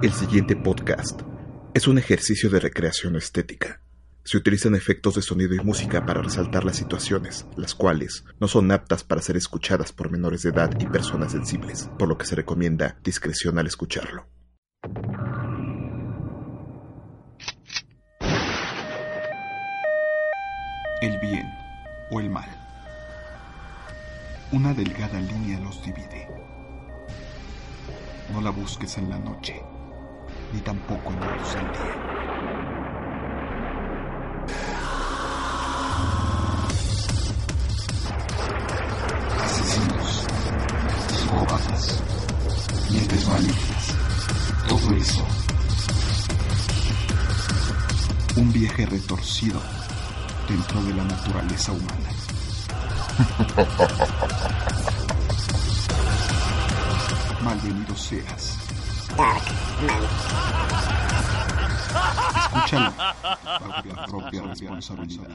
El siguiente podcast es un ejercicio de recreación estética. Se utilizan efectos de sonido y música para resaltar las situaciones, las cuales no son aptas para ser escuchadas por menores de edad y personas sensibles, por lo que se recomienda discreción al escucharlo. El bien o el mal. Una delgada línea los divide. No la busques en la noche ni tampoco en del día. Asesinos, psicópatas, mentes malignas, todo eso. Un viaje retorcido dentro de la naturaleza humana. Malvenido seas. Escúchalo bajo la propia responsabilidad.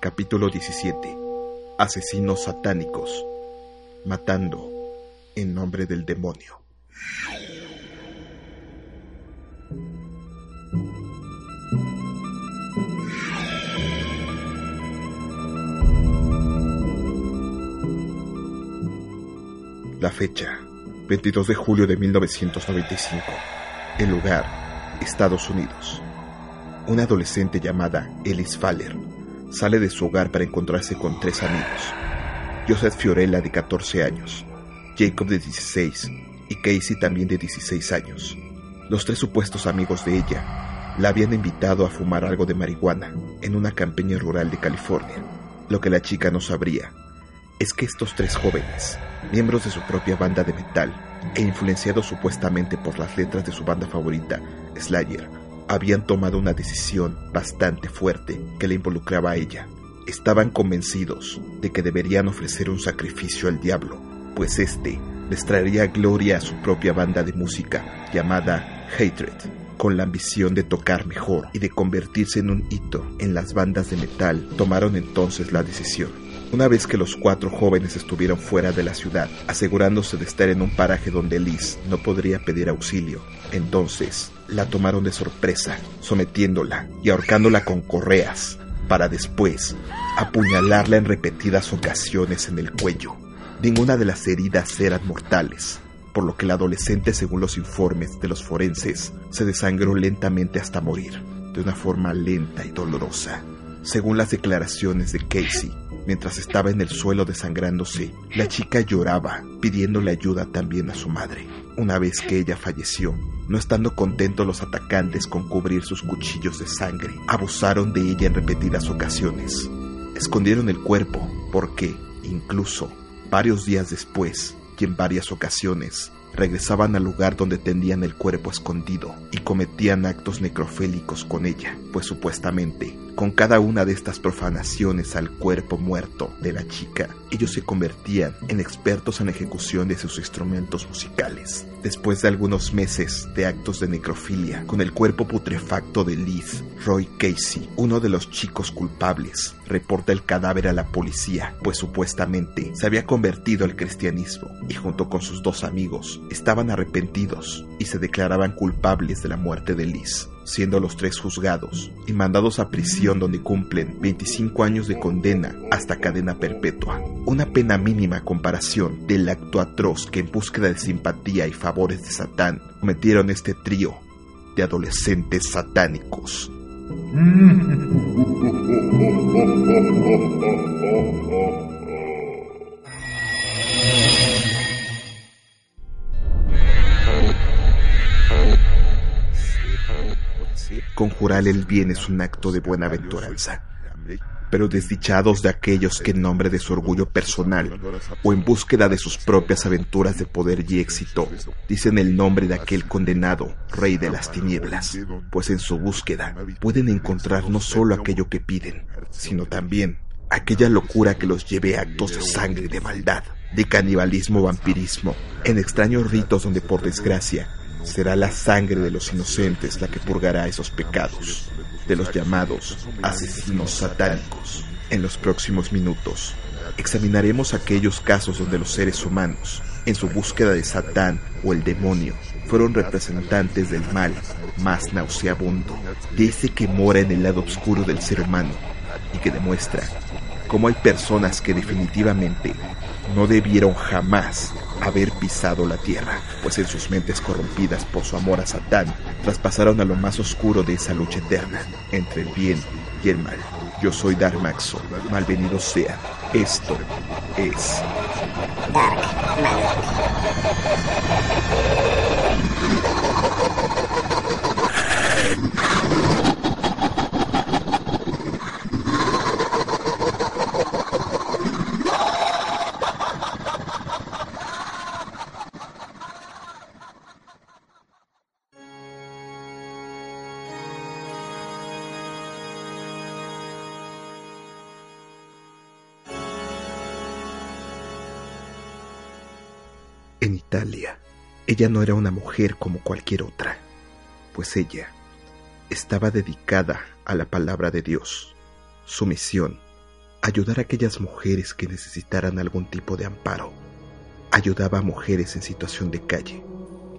Capítulo 17. Asesinos satánicos. Matando en nombre del demonio. La fecha, 22 de julio de 1995. El lugar, Estados Unidos. Una adolescente llamada Ellis Faller sale de su hogar para encontrarse con tres amigos. Joseph Fiorella de 14 años, Jacob de 16 y Casey también de 16 años. Los tres supuestos amigos de ella la habían invitado a fumar algo de marihuana en una campiña rural de California. Lo que la chica no sabría es que estos tres jóvenes, miembros de su propia banda de metal e influenciados supuestamente por las letras de su banda favorita, Slayer, habían tomado una decisión bastante fuerte que le involucraba a ella. Estaban convencidos de que deberían ofrecer un sacrificio al diablo, pues este les traería gloria a su propia banda de música llamada Hatred, con la ambición de tocar mejor y de convertirse en un hito en las bandas de metal, tomaron entonces la decisión una vez que los cuatro jóvenes estuvieron fuera de la ciudad, asegurándose de estar en un paraje donde Liz no podría pedir auxilio, entonces la tomaron de sorpresa, sometiéndola y ahorcándola con correas, para después apuñalarla en repetidas ocasiones en el cuello. Ninguna de las heridas eran mortales, por lo que la adolescente, según los informes de los forenses, se desangró lentamente hasta morir, de una forma lenta y dolorosa. Según las declaraciones de Casey, Mientras estaba en el suelo desangrándose, la chica lloraba, pidiéndole ayuda también a su madre. Una vez que ella falleció, no estando contentos los atacantes con cubrir sus cuchillos de sangre, abusaron de ella en repetidas ocasiones. Escondieron el cuerpo porque, incluso, varios días después, y en varias ocasiones, regresaban al lugar donde tendían el cuerpo escondido y cometían actos necrofélicos con ella, pues supuestamente con cada una de estas profanaciones al cuerpo muerto de la chica, ellos se convertían en expertos en ejecución de sus instrumentos musicales. Después de algunos meses de actos de necrofilia con el cuerpo putrefacto de Liz, Roy Casey, uno de los chicos culpables, reporta el cadáver a la policía, pues supuestamente se había convertido al cristianismo y junto con sus dos amigos estaban arrepentidos y se declaraban culpables de la muerte de Liz siendo los tres juzgados y mandados a prisión donde cumplen 25 años de condena hasta cadena perpetua. Una pena mínima comparación del acto atroz que en búsqueda de simpatía y favores de Satán cometieron este trío de adolescentes satánicos. Conjurar el bien es un acto de buena aventuranza. pero desdichados de aquellos que en nombre de su orgullo personal o en búsqueda de sus propias aventuras de poder y éxito dicen el nombre de aquel condenado rey de las tinieblas, pues en su búsqueda pueden encontrar no solo aquello que piden, sino también aquella locura que los lleve a actos de sangre y de maldad, de canibalismo vampirismo, en extraños ritos donde por desgracia será la sangre de los inocentes la que purgará esos pecados de los llamados asesinos satánicos. En los próximos minutos examinaremos aquellos casos donde los seres humanos, en su búsqueda de Satán o el demonio, fueron representantes del mal más nauseabundo, de ese que mora en el lado oscuro del ser humano y que demuestra cómo hay personas que definitivamente no debieron jamás haber pisado la tierra, pues en sus mentes corrompidas por su amor a Satán, traspasaron a lo más oscuro de esa lucha eterna entre el bien y el mal. Yo soy Dark Maxo, malvenido sea. Esto es Dark Italia, ella no era una mujer como cualquier otra, pues ella estaba dedicada a la palabra de Dios. Su misión, ayudar a aquellas mujeres que necesitaran algún tipo de amparo. Ayudaba a mujeres en situación de calle,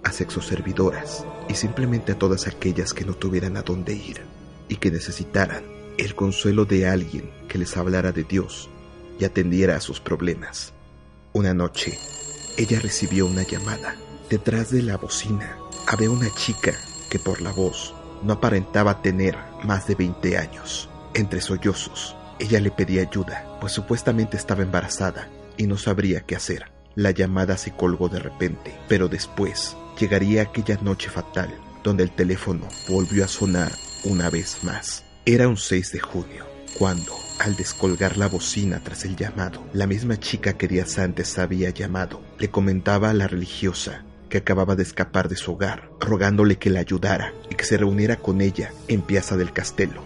a sexoservidoras y simplemente a todas aquellas que no tuvieran a dónde ir y que necesitaran el consuelo de alguien que les hablara de Dios y atendiera a sus problemas. Una noche, ella recibió una llamada. Detrás de la bocina había una chica que por la voz no aparentaba tener más de 20 años. Entre sollozos, ella le pedía ayuda, pues supuestamente estaba embarazada y no sabría qué hacer. La llamada se colgó de repente, pero después llegaría aquella noche fatal, donde el teléfono volvió a sonar una vez más. Era un 6 de junio, cuando al descolgar la bocina tras el llamado, la misma chica que días antes había llamado le comentaba a la religiosa que acababa de escapar de su hogar, rogándole que la ayudara y que se reuniera con ella en Piazza del Castello.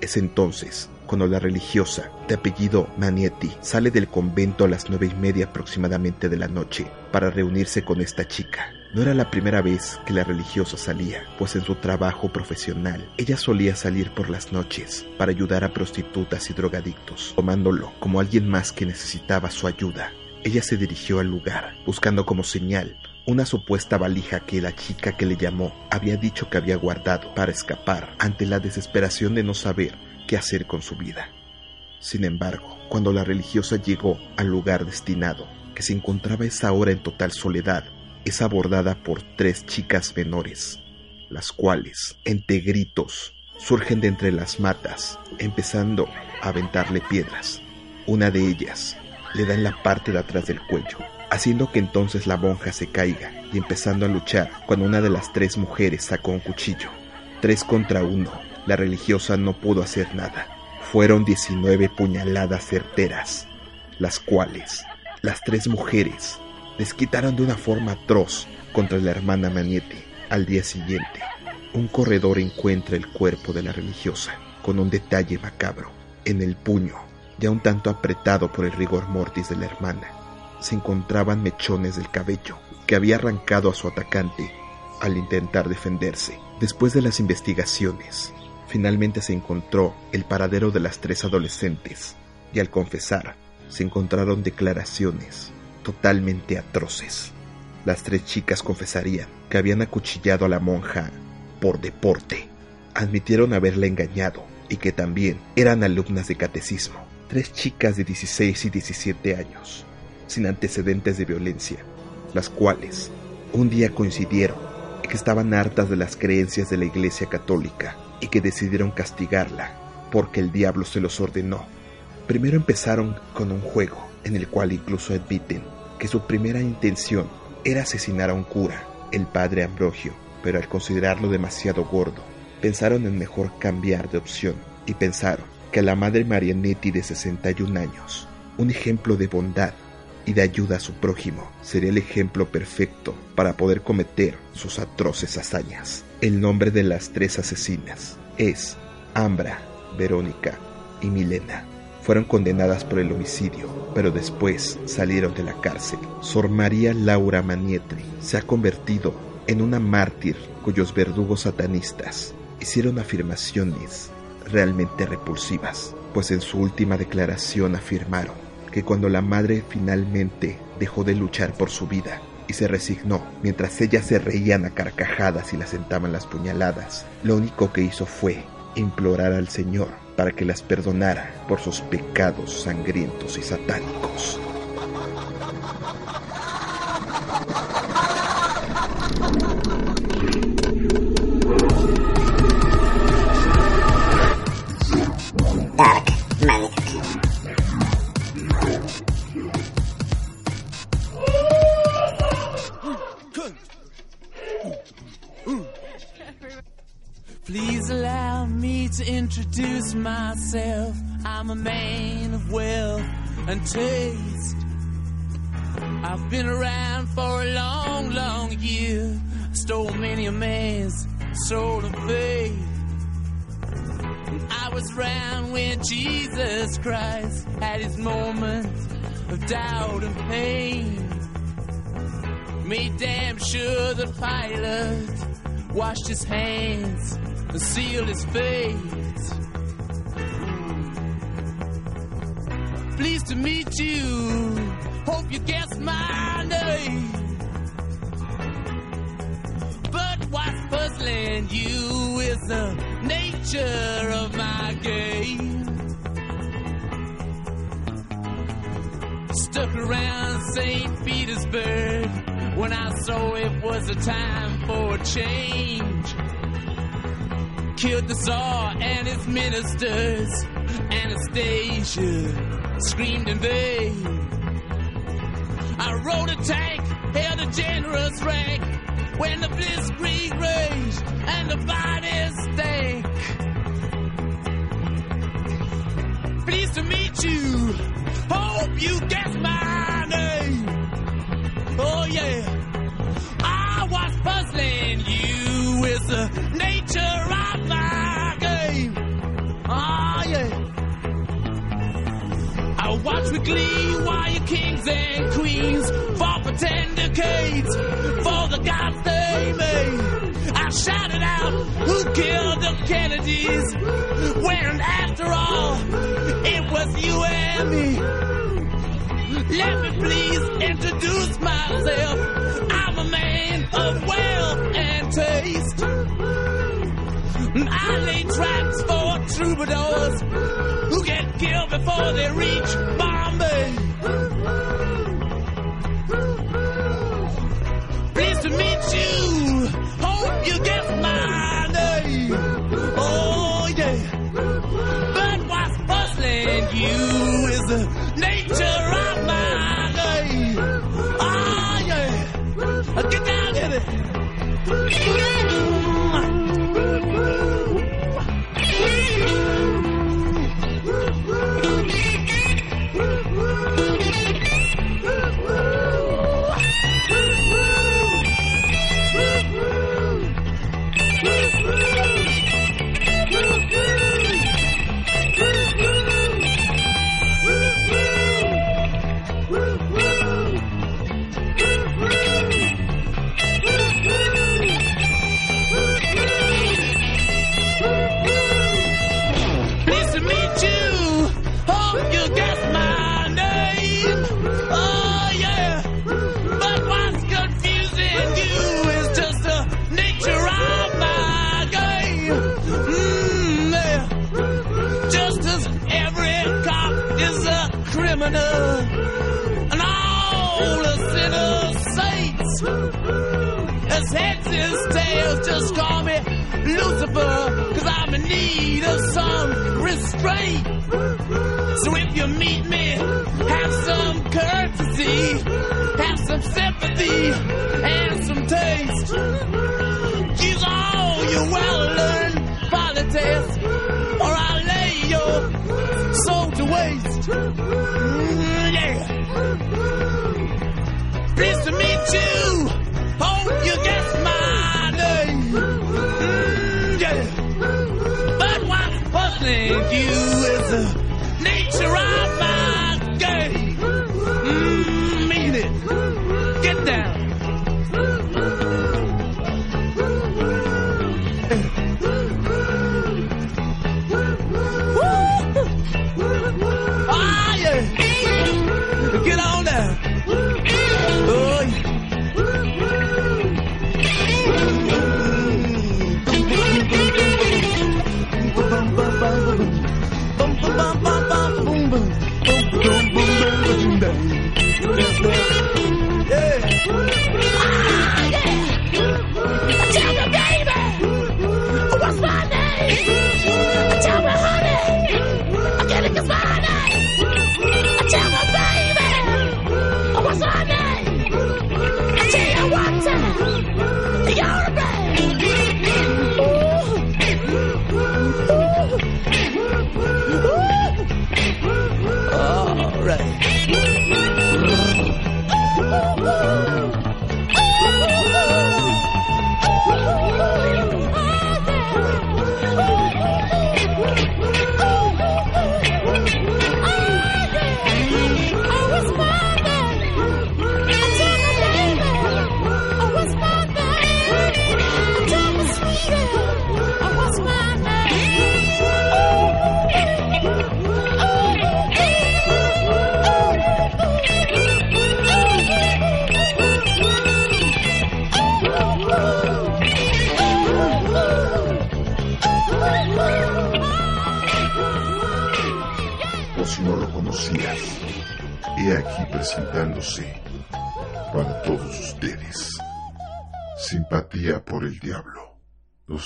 Es entonces cuando la religiosa, de apellido Manietti, sale del convento a las nueve y media aproximadamente de la noche para reunirse con esta chica. No era la primera vez que la religiosa salía, pues en su trabajo profesional ella solía salir por las noches para ayudar a prostitutas y drogadictos, tomándolo como alguien más que necesitaba su ayuda. Ella se dirigió al lugar, buscando como señal una supuesta valija que la chica que le llamó había dicho que había guardado para escapar ante la desesperación de no saber qué hacer con su vida. Sin embargo, cuando la religiosa llegó al lugar destinado, que se encontraba esa hora en total soledad, es abordada por tres chicas menores, las cuales, entre gritos, surgen de entre las matas, empezando a aventarle piedras. Una de ellas le da en la parte de atrás del cuello, haciendo que entonces la monja se caiga y empezando a luchar cuando una de las tres mujeres sacó un cuchillo. Tres contra uno, la religiosa no pudo hacer nada. Fueron 19 puñaladas certeras, las cuales las tres mujeres les quitaron de una forma atroz contra la hermana Maniete. Al día siguiente, un corredor encuentra el cuerpo de la religiosa con un detalle macabro. En el puño, ya un tanto apretado por el rigor mortis de la hermana, se encontraban mechones del cabello que había arrancado a su atacante al intentar defenderse. Después de las investigaciones, finalmente se encontró el paradero de las tres adolescentes y al confesar se encontraron declaraciones totalmente atroces. Las tres chicas confesarían que habían acuchillado a la monja por deporte. Admitieron haberla engañado y que también eran alumnas de catecismo. Tres chicas de 16 y 17 años, sin antecedentes de violencia, las cuales un día coincidieron en que estaban hartas de las creencias de la Iglesia Católica y que decidieron castigarla porque el diablo se los ordenó. Primero empezaron con un juego en el cual incluso admiten que su primera intención era asesinar a un cura, el padre Ambrogio, pero al considerarlo demasiado gordo, pensaron en mejor cambiar de opción y pensaron que la madre Marianetti de 61 años, un ejemplo de bondad y de ayuda a su prójimo, sería el ejemplo perfecto para poder cometer sus atroces hazañas. El nombre de las tres asesinas es Ambra, Verónica y Milena. Fueron condenadas por el homicidio, pero después salieron de la cárcel. Sor María Laura Manietri se ha convertido en una mártir cuyos verdugos satanistas hicieron afirmaciones realmente repulsivas, pues en su última declaración afirmaron que cuando la madre finalmente dejó de luchar por su vida y se resignó, mientras ellas se reían a carcajadas y la sentaban las puñaladas, lo único que hizo fue implorar al Señor para que las perdonara por sus pecados sangrientos y satánicos. Please allow me to introduce myself. I'm a man of wealth and taste. I've been around for a long, long year. Stole many a man's soul of faith. I was around when Jesus Christ had his moments of doubt and pain. Made damn sure the pilot washed his hands and sealed his fate. Pleased to meet you. Hope you guessed my name. But what's puzzling you is the nature of my game. Stuck around St. Petersburg when I saw it was a time for a change. Killed the Tsar and his ministers. Anastasia screamed in vain. I rode a tank, held a generous rank when the blitzkrieg raged and the bodies stank. Pleased to meet you. Hope you guess my name. Oh yeah. I was puzzling you is the nature watch with glee while your kings and queens fought for ten decades for the gods they made. I shouted out, who killed the Kennedys? When after all, it was you and me. Let me please introduce myself. I'm a man of wealth and taste. I lay traps for troubadours who get killed before they reach Bombay. Pleased to meet you. Hope you guess my name. Oh yeah. But what's puzzling you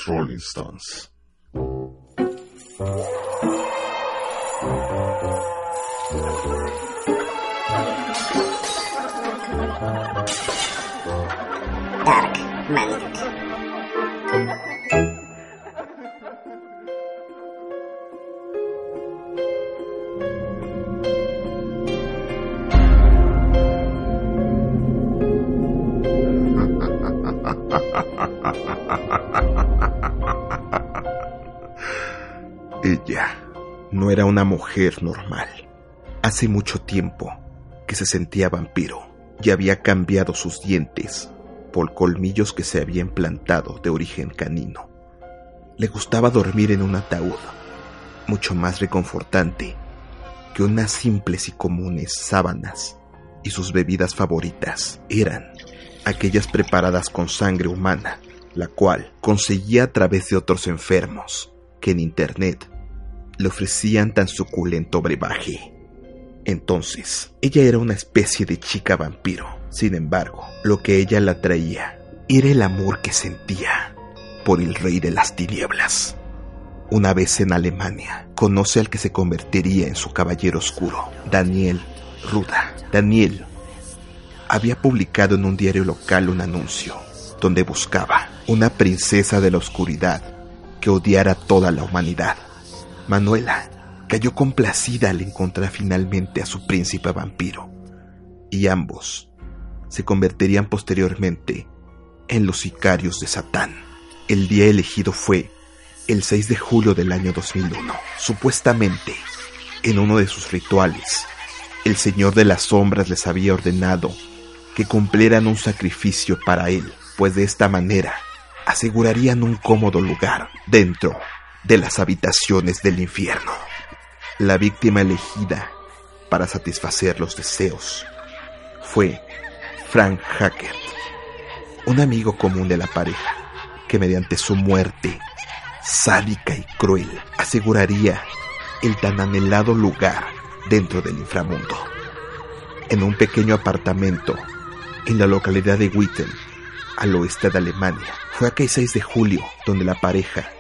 Los Rolling era una mujer normal. Hace mucho tiempo que se sentía vampiro y había cambiado sus dientes por colmillos que se había implantado de origen canino. Le gustaba dormir en un ataúd, mucho más reconfortante que unas simples y comunes sábanas, y sus bebidas favoritas eran aquellas preparadas con sangre humana, la cual conseguía a través de otros enfermos que en internet le ofrecían tan suculento brebaje. Entonces, ella era una especie de chica vampiro. Sin embargo, lo que ella la atraía era el amor que sentía por el rey de las tinieblas. Una vez en Alemania, conoce al que se convertiría en su caballero oscuro, Daniel Ruda. Daniel había publicado en un diario local un anuncio donde buscaba una princesa de la oscuridad que odiara a toda la humanidad. Manuela cayó complacida al encontrar finalmente a su príncipe vampiro, y ambos se convertirían posteriormente en los sicarios de Satán. El día elegido fue el 6 de julio del año 2001. Supuestamente, en uno de sus rituales, el Señor de las Sombras les había ordenado que cumplieran un sacrificio para él, pues de esta manera asegurarían un cómodo lugar dentro de las habitaciones del infierno. La víctima elegida para satisfacer los deseos fue Frank Hackett, un amigo común de la pareja, que mediante su muerte sádica y cruel aseguraría el tan anhelado lugar dentro del inframundo. En un pequeño apartamento en la localidad de Witten, al oeste de Alemania, fue aquel 6 de julio donde la pareja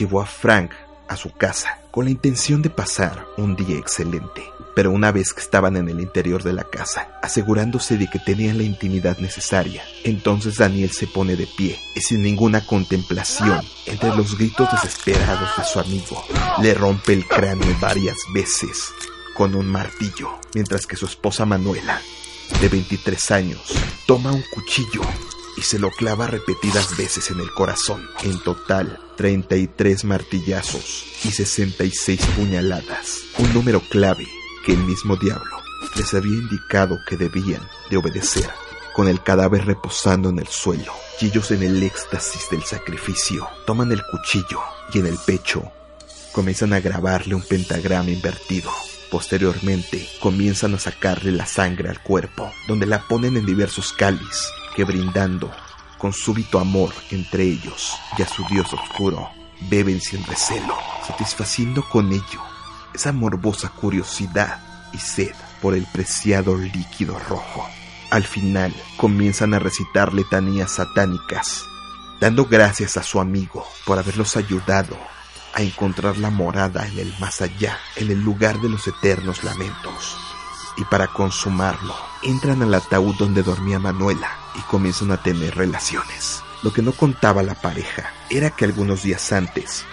llevó a Frank a su casa con la intención de pasar un día excelente. Pero una vez que estaban en el interior de la casa, asegurándose de que tenían la intimidad necesaria, entonces Daniel se pone de pie y sin ninguna contemplación, entre los gritos desesperados de su amigo, le rompe el cráneo varias veces con un martillo, mientras que su esposa Manuela, de 23 años, toma un cuchillo y se lo clava repetidas veces en el corazón. En total, 33 martillazos y 66 puñaladas, un número clave que el mismo diablo les había indicado que debían de obedecer. Con el cadáver reposando en el suelo ellos en el éxtasis del sacrificio, toman el cuchillo y en el pecho comienzan a grabarle un pentagrama invertido. Posteriormente, comienzan a sacarle la sangre al cuerpo, donde la ponen en diversos cáliz, que brindando con súbito amor entre ellos y a su dios oscuro, beben sin recelo, satisfaciendo con ello esa morbosa curiosidad y sed por el preciado líquido rojo. Al final comienzan a recitar letanías satánicas, dando gracias a su amigo por haberlos ayudado a encontrar la morada en el más allá, en el lugar de los eternos lamentos. Y para consumarlo, entran al ataúd donde dormía Manuela y comienzan a tener relaciones. Lo que no contaba la pareja era que algunos días antes,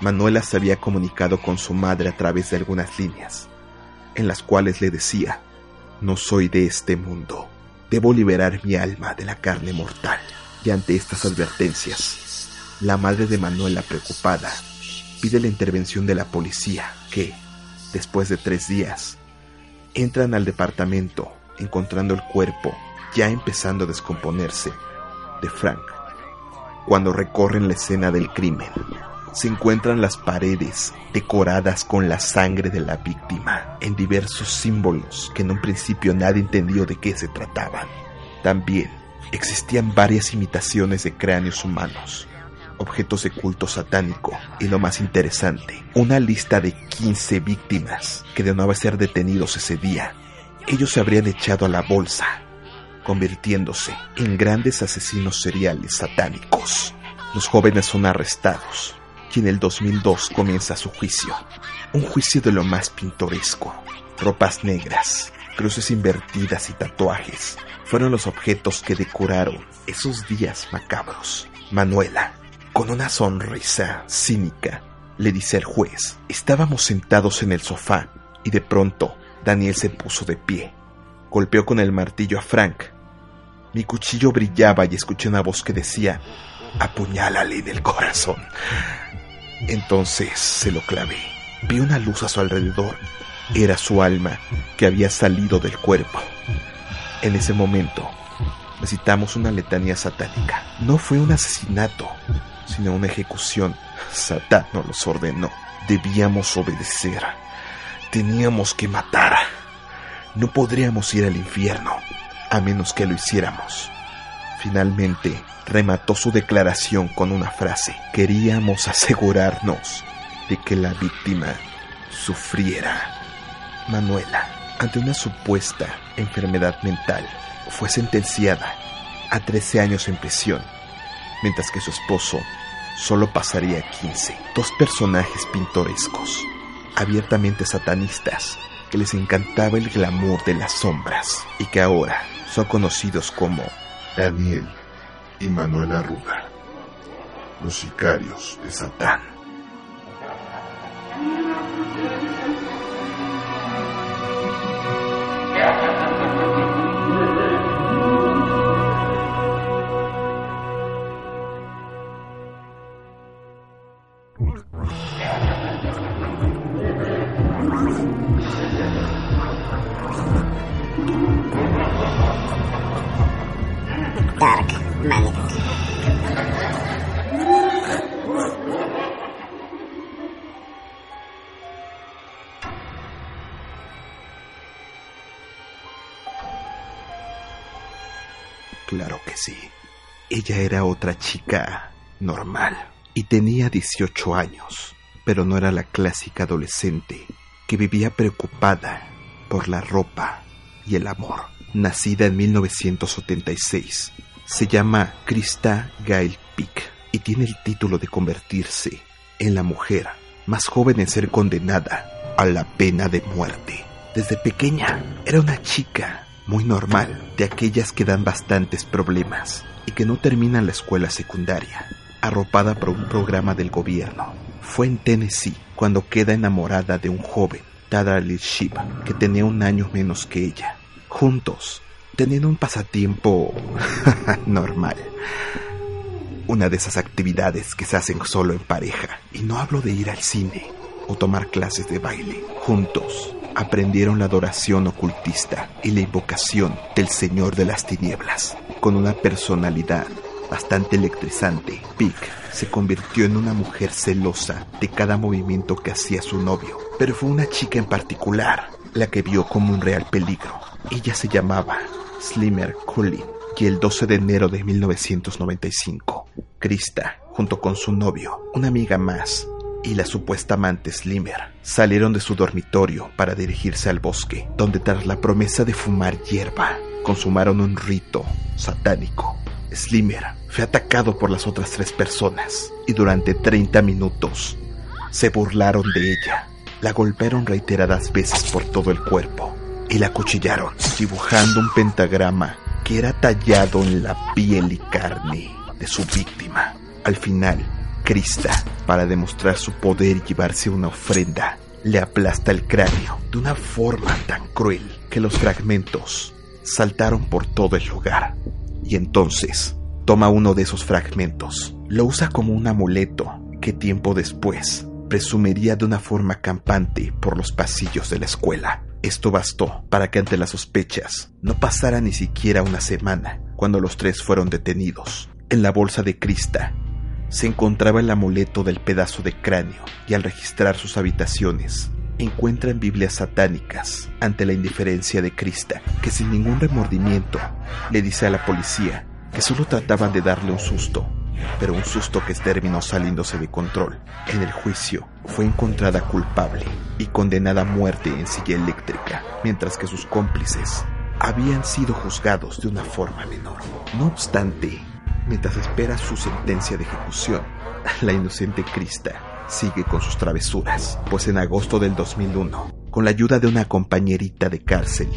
Manuela se había comunicado con su madre a través de algunas líneas, en las cuales le decía, no soy de este mundo, debo liberar mi alma de la carne mortal. Y ante estas advertencias, la madre de Manuela preocupada pide la intervención de la policía que, después de tres días, entran al departamento encontrando el cuerpo ya empezando a descomponerse de Frank. Cuando recorren la escena del crimen, se encuentran las paredes decoradas con la sangre de la víctima en diversos símbolos que en un principio nadie entendió de qué se trataban. También existían varias imitaciones de cráneos humanos, objetos de culto satánico y lo más interesante, una lista de 15 víctimas que de no haber ser detenidos ese día, ellos se habrían echado a la bolsa, convirtiéndose en grandes asesinos seriales satánicos. Los jóvenes son arrestados y en el 2002 comienza su juicio, un juicio de lo más pintoresco. Ropas negras, cruces invertidas y tatuajes fueron los objetos que decoraron esos días macabros. Manuela, con una sonrisa cínica, le dice al juez, estábamos sentados en el sofá y de pronto Daniel se puso de pie. Golpeó con el martillo a Frank. Mi cuchillo brillaba y escuché una voz que decía, apuñálale del corazón. Entonces se lo clavé. Vi una luz a su alrededor. Era su alma que había salido del cuerpo. En ese momento recitamos una letanía satánica. No fue un asesinato, sino una ejecución. Satán nos los ordenó. Debíamos obedecer. Teníamos que matar. No podríamos ir al infierno, a menos que lo hiciéramos. Finalmente, remató su declaración con una frase. Queríamos asegurarnos de que la víctima sufriera. Manuela, ante una supuesta enfermedad mental, fue sentenciada a 13 años en prisión, mientras que su esposo solo pasaría 15. Dos personajes pintorescos, abiertamente satanistas, que les encantaba el glamour de las sombras y que ahora son conocidos como Daniel y Manuel Arruga, los sicarios de Satán. Ella era otra chica normal y tenía 18 años, pero no era la clásica adolescente que vivía preocupada por la ropa y el amor. Nacida en 1976, se llama Krista Gail Pick y tiene el título de convertirse en la mujer más joven en ser condenada a la pena de muerte. Desde pequeña era una chica muy normal, de aquellas que dan bastantes problemas que no terminan la escuela secundaria, arropada por un programa del gobierno. Fue en Tennessee cuando queda enamorada de un joven Lil Ship, que tenía un año menos que ella. Juntos, tenían un pasatiempo normal. Una de esas actividades que se hacen solo en pareja. Y no hablo de ir al cine o tomar clases de baile. Juntos aprendieron la adoración ocultista y la invocación del Señor de las Tinieblas. Con una personalidad bastante electrizante, Pig se convirtió en una mujer celosa de cada movimiento que hacía su novio. Pero fue una chica en particular la que vio como un real peligro. Ella se llamaba Slimmer Cullen y el 12 de enero de 1995, Krista, junto con su novio, una amiga más, y la supuesta amante Slimmer salieron de su dormitorio para dirigirse al bosque, donde tras la promesa de fumar hierba, consumaron un rito satánico. Slimmer fue atacado por las otras tres personas y durante 30 minutos se burlaron de ella. La golpearon reiteradas veces por todo el cuerpo y la acuchillaron, dibujando un pentagrama que era tallado en la piel y carne de su víctima. Al final, Krista, para demostrar su poder y llevarse una ofrenda, le aplasta el cráneo de una forma tan cruel que los fragmentos saltaron por todo el lugar. Y entonces toma uno de esos fragmentos, lo usa como un amuleto que tiempo después presumiría de una forma campante por los pasillos de la escuela. Esto bastó para que ante las sospechas no pasara ni siquiera una semana cuando los tres fueron detenidos. En la bolsa de Krista se encontraba el amuleto del pedazo de cráneo y al registrar sus habitaciones encuentran Biblias satánicas ante la indiferencia de Krista, que sin ningún remordimiento le dice a la policía que solo trataban de darle un susto, pero un susto que terminó saliéndose de control. En el juicio fue encontrada culpable y condenada a muerte en silla eléctrica, mientras que sus cómplices habían sido juzgados de una forma menor. No obstante, mientras espera su sentencia de ejecución, la inocente Krista sigue con sus travesuras, pues en agosto del 2001, con la ayuda de una compañerita de cárcel,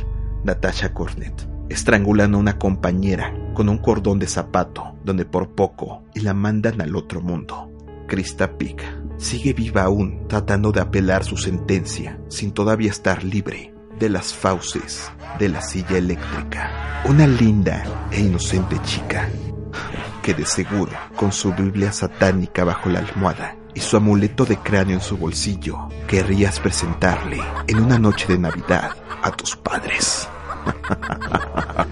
Natasha Cornet, estrangulan a una compañera con un cordón de zapato, donde por poco y la mandan al otro mundo. Krista Pick sigue viva aún, tratando de apelar su sentencia, sin todavía estar libre de las fauces de la silla eléctrica. Una linda e inocente chica, que de seguro, con su Biblia satánica bajo la almohada y su amuleto de cráneo en su bolsillo, querrías presentarle en una noche de Navidad a tus padres.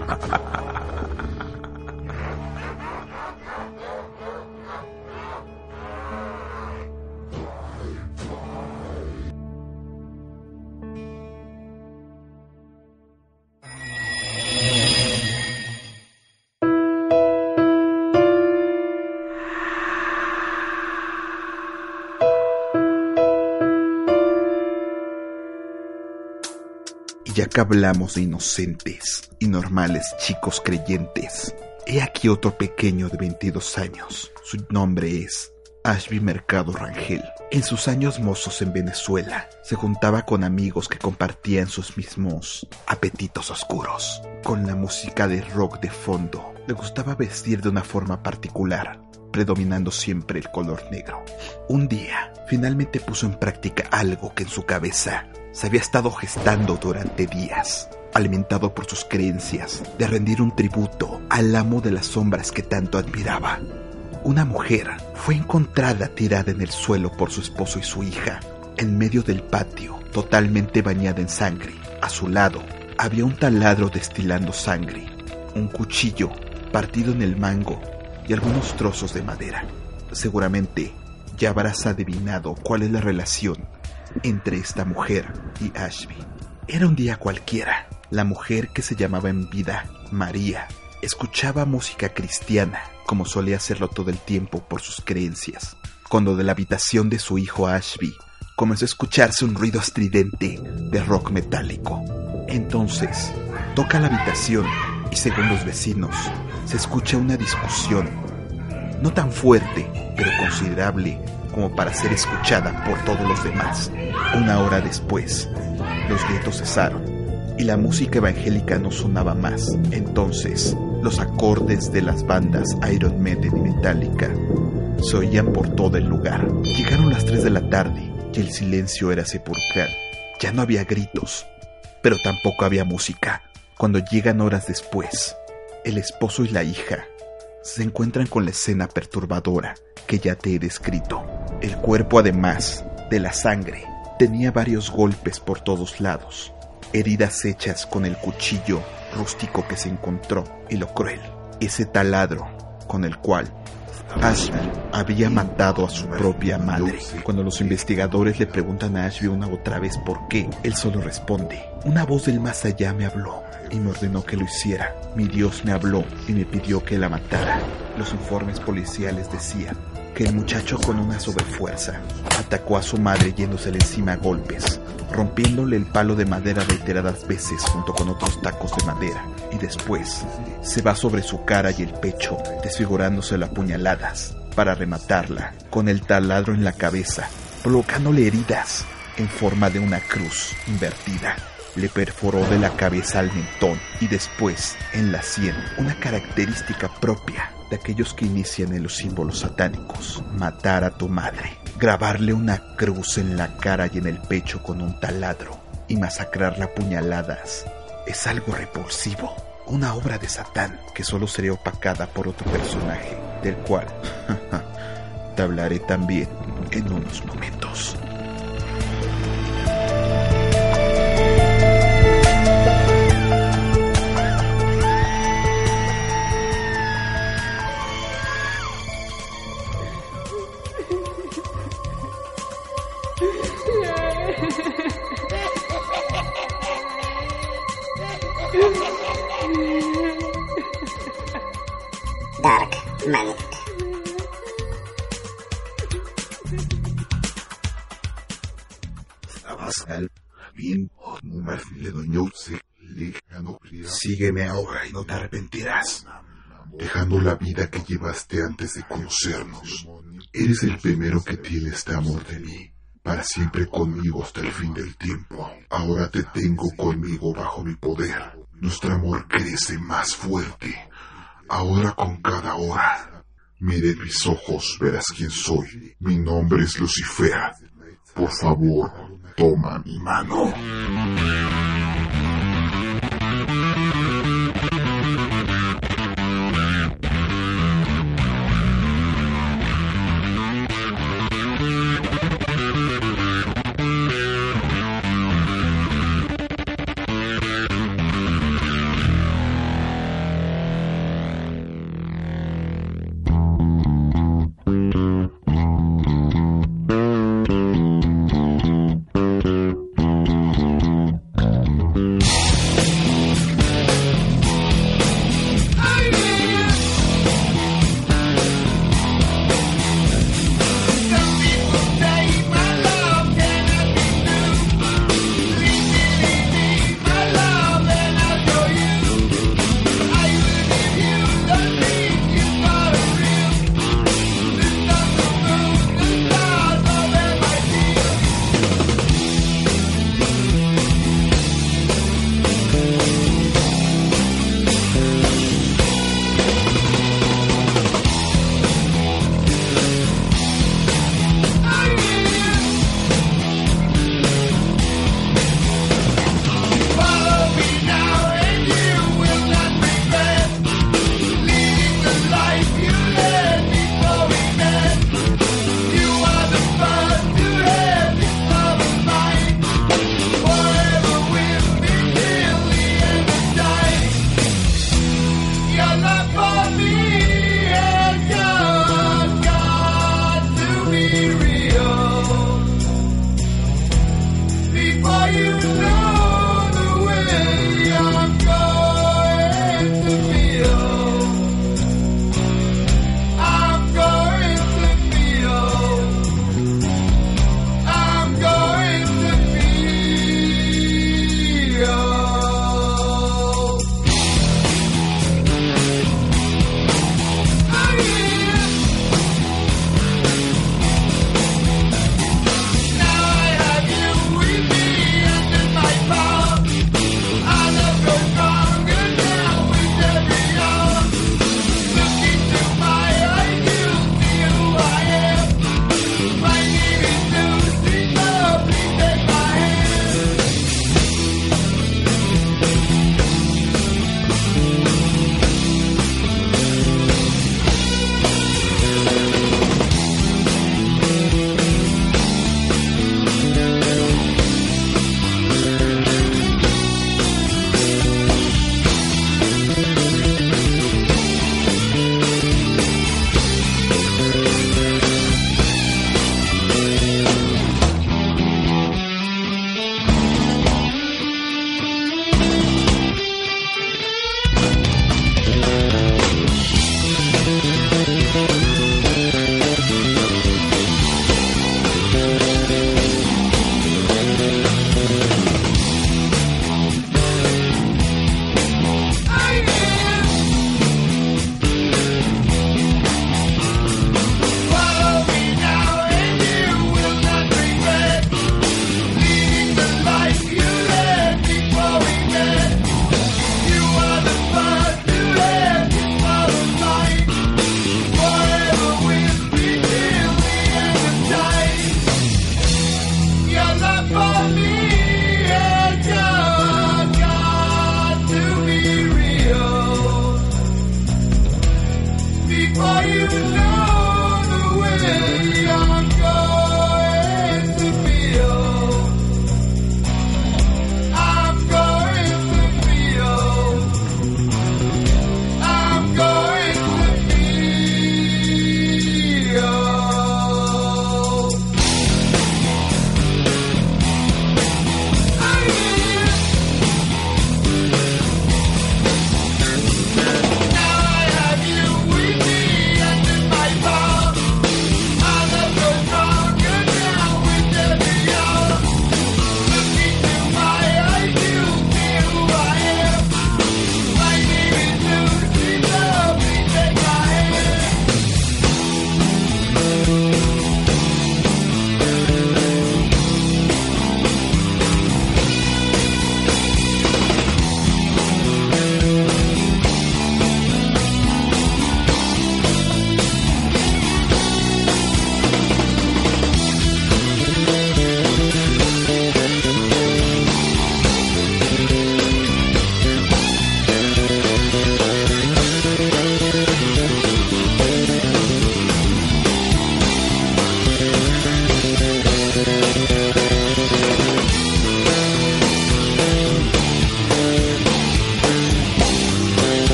hablamos de inocentes y normales chicos creyentes, he aquí otro pequeño de 22 años. Su nombre es Ashby Mercado Rangel. En sus años mozos en Venezuela, se juntaba con amigos que compartían sus mismos apetitos oscuros. Con la música de rock de fondo, le gustaba vestir de una forma particular, predominando siempre el color negro. Un día, finalmente puso en práctica algo que en su cabeza se había estado gestando durante días, alimentado por sus creencias de rendir un tributo al amo de las sombras que tanto admiraba. Una mujer fue encontrada tirada en el suelo por su esposo y su hija, en medio del patio, totalmente bañada en sangre. A su lado había un taladro destilando sangre, un cuchillo partido en el mango y algunos trozos de madera. Seguramente ya habrás adivinado cuál es la relación entre esta mujer y Ashby. Era un día cualquiera. La mujer que se llamaba en vida María escuchaba música cristiana, como solía hacerlo todo el tiempo por sus creencias, cuando de la habitación de su hijo Ashby comenzó a escucharse un ruido estridente de rock metálico. Entonces, toca la habitación y según los vecinos, se escucha una discusión, no tan fuerte, pero considerable como para ser escuchada por todos los demás. Una hora después, los gritos cesaron y la música evangélica no sonaba más. Entonces, los acordes de las bandas Iron Maiden y Metallica se oían por todo el lugar. Llegaron las 3 de la tarde y el silencio era sepulcral. Ya no había gritos, pero tampoco había música. Cuando llegan horas después, el esposo y la hija se encuentran con la escena perturbadora que ya te he descrito. El cuerpo, además de la sangre, tenía varios golpes por todos lados, heridas hechas con el cuchillo rústico que se encontró y lo cruel, ese taladro con el cual Ashby había matado a su propia madre. Cuando los investigadores le preguntan a Ashby una otra vez por qué, él solo responde, una voz del más allá me habló y me ordenó que lo hiciera. Mi Dios me habló y me pidió que la matara. Los informes policiales decían que el muchacho con una sobrefuerza atacó a su madre yéndosele encima a golpes, rompiéndole el palo de madera reiteradas veces junto con otros tacos de madera, y después se va sobre su cara y el pecho, desfigurándoselo a puñaladas, para rematarla con el taladro en la cabeza, provocándole heridas en forma de una cruz invertida. Le perforó de la cabeza al mentón y después en la sien, una característica propia de aquellos que inician en los símbolos satánicos. Matar a tu madre, grabarle una cruz en la cara y en el pecho con un taladro y masacrarla a puñaladas es algo repulsivo. Una obra de Satán que solo sería opacada por otro personaje, del cual te hablaré también en unos momentos. Dark Magnetic. Sígueme ahora y no te arrepentirás. Dejando la vida que llevaste antes de conocernos. Eres el primero que tiene este amor de mí. Para siempre conmigo hasta el fin del tiempo. Ahora te tengo conmigo bajo mi poder. Nuestro amor crece más fuerte. Ahora con cada hora. Mire en mis ojos, verás quién soy. Mi nombre es Lucifer. Por favor, toma mi mano.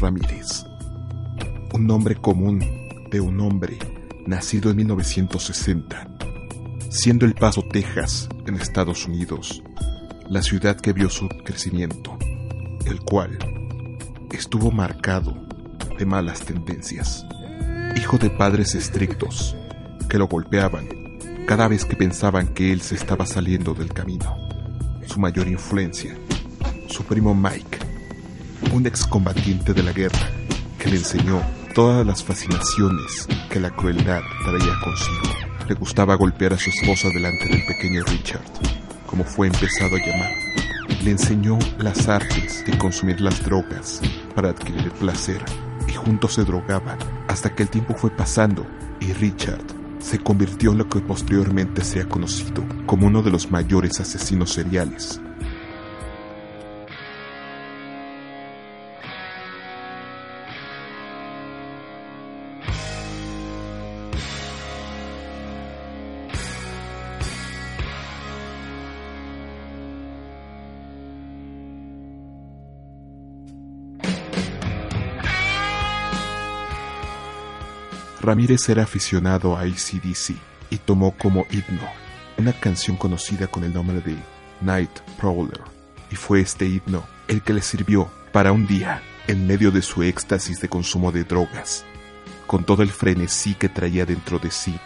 Ramírez. Un nombre común de un hombre nacido en 1960, siendo El Paso, Texas, en Estados Unidos, la ciudad que vio su crecimiento, el cual estuvo marcado de malas tendencias. Hijo de padres estrictos que lo golpeaban cada vez que pensaban que él se estaba saliendo del camino. Su mayor influencia, su primo Mike, un excombatiente de la guerra que le enseñó todas las fascinaciones que la crueldad traía consigo. Le gustaba golpear a su esposa delante del pequeño Richard, como fue empezado a llamar. Le enseñó las artes de consumir las drogas para adquirir placer y juntos se drogaban hasta que el tiempo fue pasando y Richard se convirtió en lo que posteriormente se ha conocido como uno de los mayores asesinos seriales Ramírez era aficionado a ACDC y tomó como himno una canción conocida con el nombre de Night Prowler, y fue este himno el que le sirvió para un día, en medio de su éxtasis de consumo de drogas, con todo el frenesí que traía dentro de sí,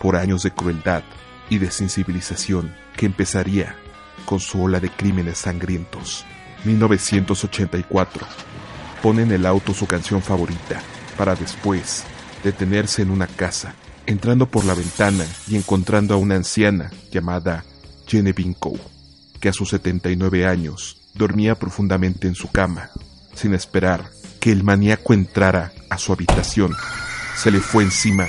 por años de crueldad y de sensibilización que empezaría con su ola de crímenes sangrientos. 1984. Pone en el auto su canción favorita, para después detenerse en una casa, entrando por la ventana y encontrando a una anciana llamada Jenny Binko, que a sus 79 años dormía profundamente en su cama, sin esperar que el maníaco entrara a su habitación. Se le fue encima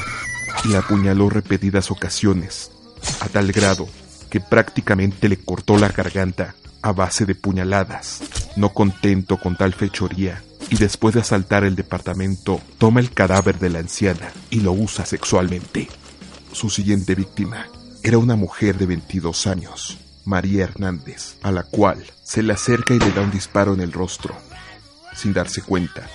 y la apuñaló repetidas ocasiones, a tal grado que prácticamente le cortó la garganta a base de puñaladas. No contento con tal fechoría, y después de asaltar el departamento, toma el cadáver de la anciana y lo usa sexualmente. Su siguiente víctima era una mujer de 22 años, María Hernández, a la cual se le acerca y le da un disparo en el rostro, sin darse cuenta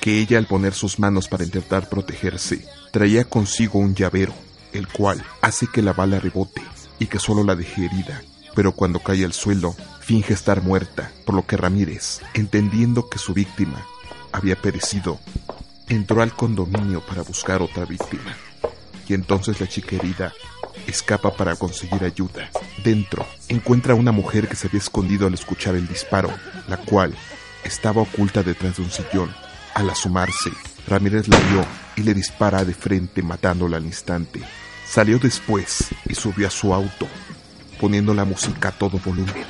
que ella al poner sus manos para intentar protegerse, traía consigo un llavero, el cual hace que la bala rebote y que solo la deje herida pero cuando cae al suelo, finge estar muerta, por lo que Ramírez, entendiendo que su víctima había perecido, entró al condominio para buscar otra víctima. Y entonces la chica herida escapa para conseguir ayuda. Dentro, encuentra a una mujer que se había escondido al escuchar el disparo, la cual estaba oculta detrás de un sillón. Al asomarse, Ramírez la vio y le dispara de frente matándola al instante. Salió después y subió a su auto, poniendo la música a todo volumen.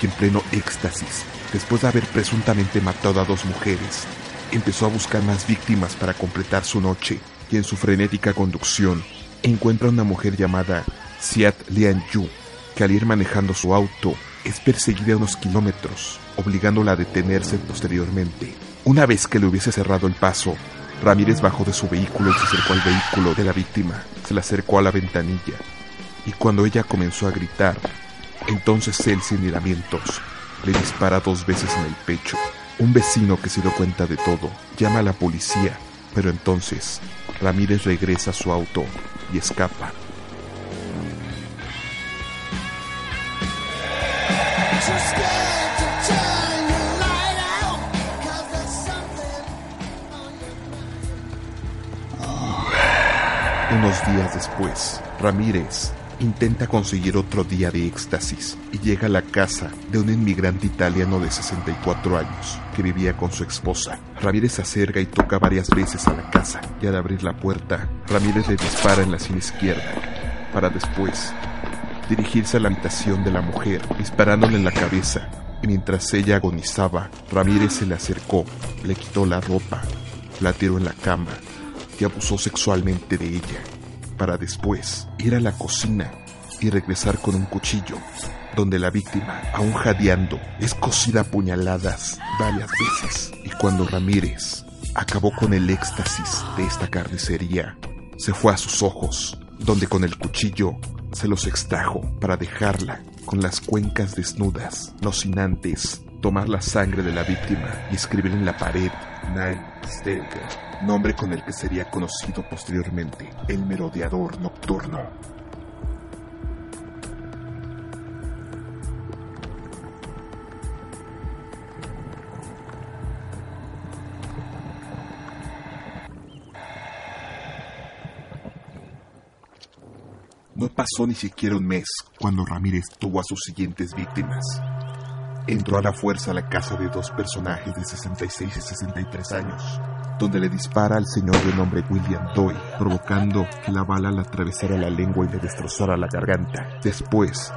Y en pleno éxtasis, después de haber presuntamente matado a dos mujeres, empezó a buscar más víctimas para completar su noche y en su frenética conducción encuentra una mujer llamada Siat Lian Yu, que al ir manejando su auto es perseguida unos kilómetros, obligándola a detenerse posteriormente. Una vez que le hubiese cerrado el paso, Ramírez bajó de su vehículo y se acercó al vehículo de la víctima, se le acercó a la ventanilla, y cuando ella comenzó a gritar, entonces él sin miramientos le dispara dos veces en el pecho. Un vecino que se dio cuenta de todo llama a la policía, pero entonces Ramírez regresa a su auto y escapa. Unos días después, Ramírez intenta conseguir otro día de éxtasis y llega a la casa de un inmigrante italiano de 64 años que vivía con su esposa. Ramírez se acerca y toca varias veces a la casa y al abrir la puerta, Ramírez le dispara en la sien izquierda para después dirigirse a la habitación de la mujer disparándole en la cabeza y mientras ella agonizaba, Ramírez se le acercó, le quitó la ropa, la tiró en la cama y abusó sexualmente de ella para después ir a la cocina y regresar con un cuchillo, donde la víctima, aún jadeando, es cosida a puñaladas varias veces. Y cuando Ramírez acabó con el éxtasis de esta carnicería, se fue a sus ojos, donde con el cuchillo se los extrajo para dejarla con las cuencas desnudas, no sin antes tomar la sangre de la víctima y escribir en la pared Night Stalker, nombre con el que sería conocido posteriormente el merodeador nocturno. No pasó ni siquiera un mes cuando Ramírez tuvo a sus siguientes víctimas. Entró a la fuerza a la casa de dos personajes de 66 y 63 años, donde le dispara al señor de nombre William Doyle, provocando que la bala le atravesara la lengua y le destrozara la garganta. Después,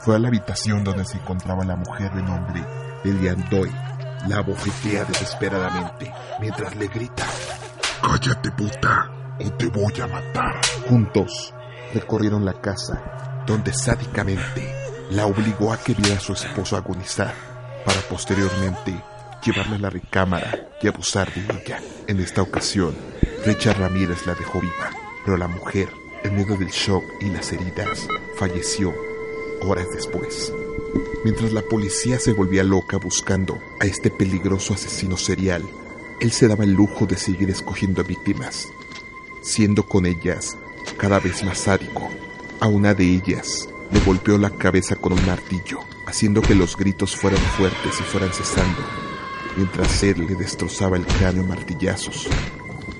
fue a la habitación donde se encontraba la mujer de nombre Lilian Doyle. La abofetea desesperadamente mientras le grita: Cállate, puta, o te voy a matar. Juntos recorrieron la casa, donde sádicamente la obligó a que viera a su esposo agonizar, para posteriormente llevarla a la recámara y abusar de ella. En esta ocasión, Richard Ramírez la dejó viva, pero la mujer, en medio del shock y las heridas, falleció horas después. Mientras la policía se volvía loca buscando a este peligroso asesino serial, él se daba el lujo de seguir escogiendo víctimas, siendo con ellas cada vez más sádico. A una de ellas le golpeó la cabeza con un martillo, haciendo que los gritos fueran fuertes y fueran cesando, mientras él le destrozaba el cráneo a martillazos.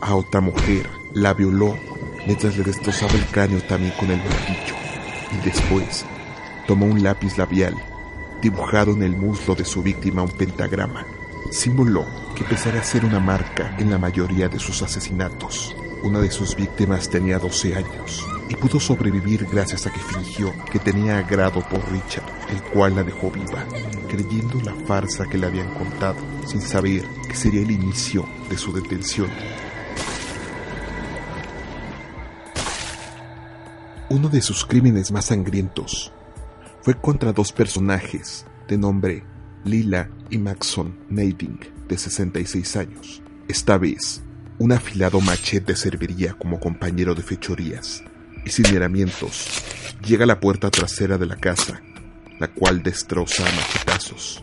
A otra mujer la violó mientras le destrozaba el cráneo también con el martillo, y después tomó un lápiz labial, dibujado en el muslo de su víctima un pentagrama, símbolo que empezará a ser una marca en la mayoría de sus asesinatos. Una de sus víctimas tenía 12 años y pudo sobrevivir gracias a que fingió que tenía agrado por Richard, el cual la dejó viva, creyendo la farsa que le habían contado, sin saber que sería el inicio de su detención. Uno de sus crímenes más sangrientos fue contra dos personajes de nombre Lila y Maxon Nading, de 66 años. Esta vez, un afilado machete serviría como compañero de fechorías y sin miramientos llega a la puerta trasera de la casa, la cual destroza a machetazos,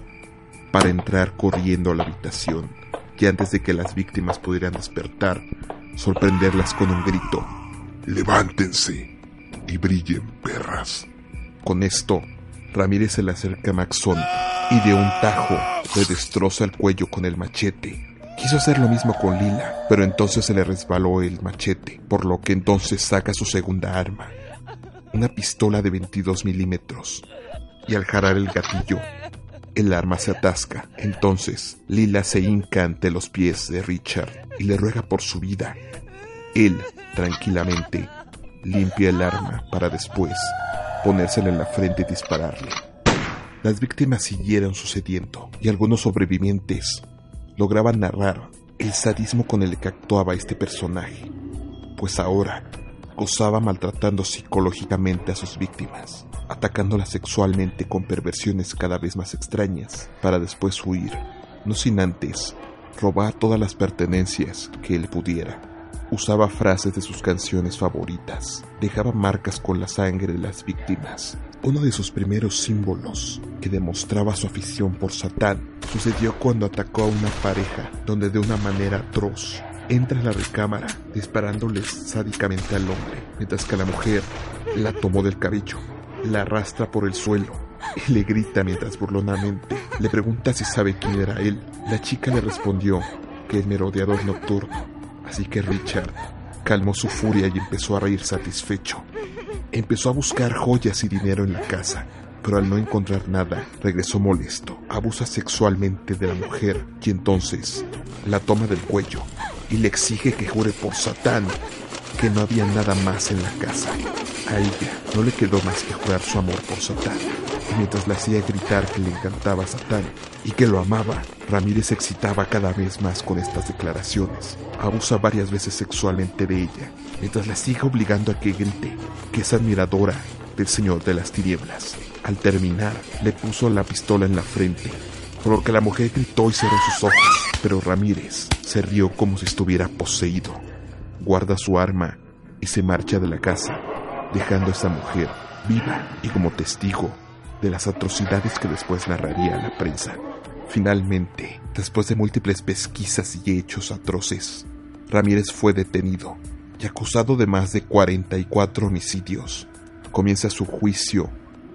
para entrar corriendo a la habitación y antes de que las víctimas pudieran despertar, sorprenderlas con un grito. Levántense y brillen, perras. Con esto, Ramírez se le acerca a Maxón y de un tajo le destroza el cuello con el machete. Quiso hacer lo mismo con Lila, pero entonces se le resbaló el machete, por lo que entonces saca su segunda arma, una pistola de 22 milímetros, y al jarar el gatillo, el arma se atasca. Entonces, Lila se hinca ante los pies de Richard y le ruega por su vida. Él, tranquilamente, limpia el arma para después ponérsela en la frente y dispararle. Las víctimas siguieron sucediendo y algunos sobrevivientes lograban narrar el sadismo con el que actuaba este personaje, pues ahora gozaba maltratando psicológicamente a sus víctimas, atacándolas sexualmente con perversiones cada vez más extrañas, para después huir, no sin antes robar todas las pertenencias que él pudiera. Usaba frases de sus canciones favoritas, dejaba marcas con la sangre de las víctimas. Uno de sus primeros símbolos que demostraba su afición por Satán sucedió cuando atacó a una pareja donde de una manera atroz entra en la recámara disparándoles sádicamente al hombre, mientras que la mujer la tomó del cabello, la arrastra por el suelo y le grita mientras burlonamente le pregunta si sabe quién era él. La chica le respondió que el merodeador nocturno Así que Richard calmó su furia y empezó a reír satisfecho. Empezó a buscar joyas y dinero en la casa, pero al no encontrar nada, regresó molesto. Abusa sexualmente de la mujer y entonces la toma del cuello y le exige que jure por Satán que no había nada más en la casa. A ella no le quedó más que jurar su amor por Satán. Y mientras le hacía gritar que le encantaba Satán y que lo amaba, Ramírez se excitaba cada vez más con estas declaraciones. Abusa varias veces sexualmente de ella, mientras la sigue obligando a que grite que es admiradora del Señor de las Tinieblas. Al terminar, le puso la pistola en la frente, por lo que la mujer gritó y cerró sus ojos, pero Ramírez se rió como si estuviera poseído. Guarda su arma y se marcha de la casa, dejando a esa mujer viva y como testigo de las atrocidades que después narraría a la prensa. Finalmente, después de múltiples pesquisas y hechos atroces, Ramírez fue detenido y acusado de más de 44 homicidios. Comienza su juicio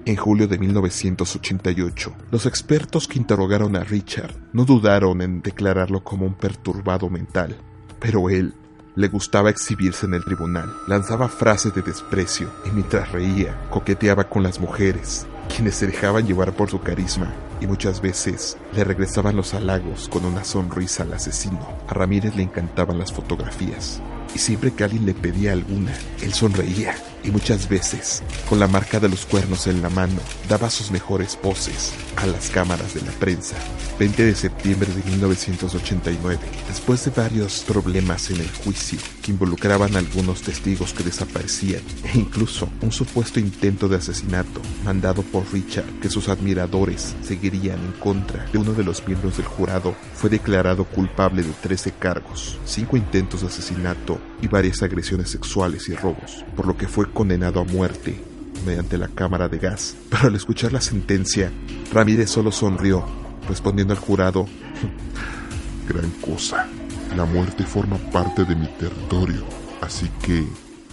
en julio de 1988. Los expertos que interrogaron a Richard no dudaron en declararlo como un perturbado mental, pero él le gustaba exhibirse en el tribunal, lanzaba frases de desprecio y mientras reía, coqueteaba con las mujeres, quienes se dejaban llevar por su carisma y muchas veces le regresaban los halagos con una sonrisa al asesino. A Ramírez le encantaban las fotografías y siempre que alguien le pedía alguna, él sonreía y muchas veces, con la marca de los cuernos en la mano, daba sus mejores poses a las cámaras de la prensa. 20 de septiembre de 1989, después de varios problemas en el juicio que involucraban a algunos testigos que desaparecían e incluso un supuesto intento de asesinato mandado por Richard que sus admiradores seguirían en contra de uno de los miembros del jurado, fue declarado culpable de 13 cargos, 5 intentos de asesinato y varias agresiones sexuales y robos, por lo que fue condenado a muerte mediante la cámara de gas. Pero al escuchar la sentencia, Ramírez solo sonrió, respondiendo al jurado, Gran cosa. La muerte forma parte de mi territorio, así que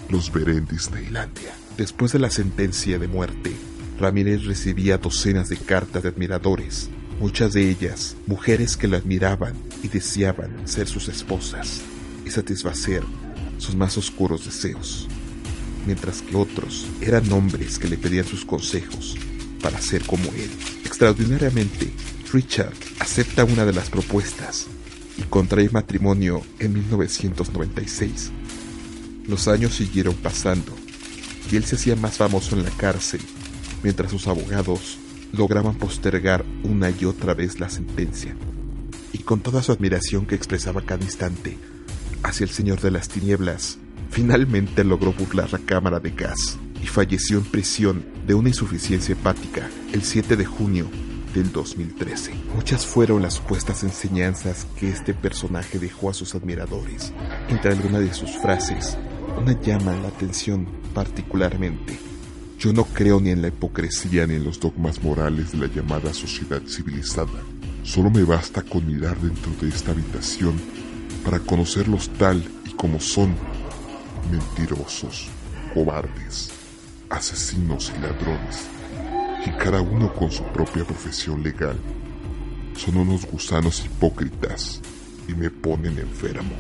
los veré en Disneylandia. Después de la sentencia de muerte, Ramírez recibía docenas de cartas de admiradores, muchas de ellas mujeres que lo admiraban y deseaban ser sus esposas y satisfacer sus más oscuros deseos, mientras que otros eran hombres que le pedían sus consejos para ser como él. Extraordinariamente, Richard acepta una de las propuestas y contrae matrimonio en 1996. Los años siguieron pasando y él se hacía más famoso en la cárcel, mientras sus abogados lograban postergar una y otra vez la sentencia. Y con toda su admiración que expresaba cada instante hacia el Señor de las Tinieblas, finalmente logró burlar la cámara de gas y falleció en prisión de una insuficiencia hepática el 7 de junio del 2013. Muchas fueron las supuestas enseñanzas que este personaje dejó a sus admiradores. Entre algunas de sus frases, una llama la atención particularmente. Yo no creo ni en la hipocresía ni en los dogmas morales de la llamada sociedad civilizada. Solo me basta con mirar dentro de esta habitación para conocerlos tal y como son, mentirosos, cobardes, asesinos y ladrones. Y cada uno con su propia profesión legal. Son unos gusanos hipócritas y me ponen enfermo.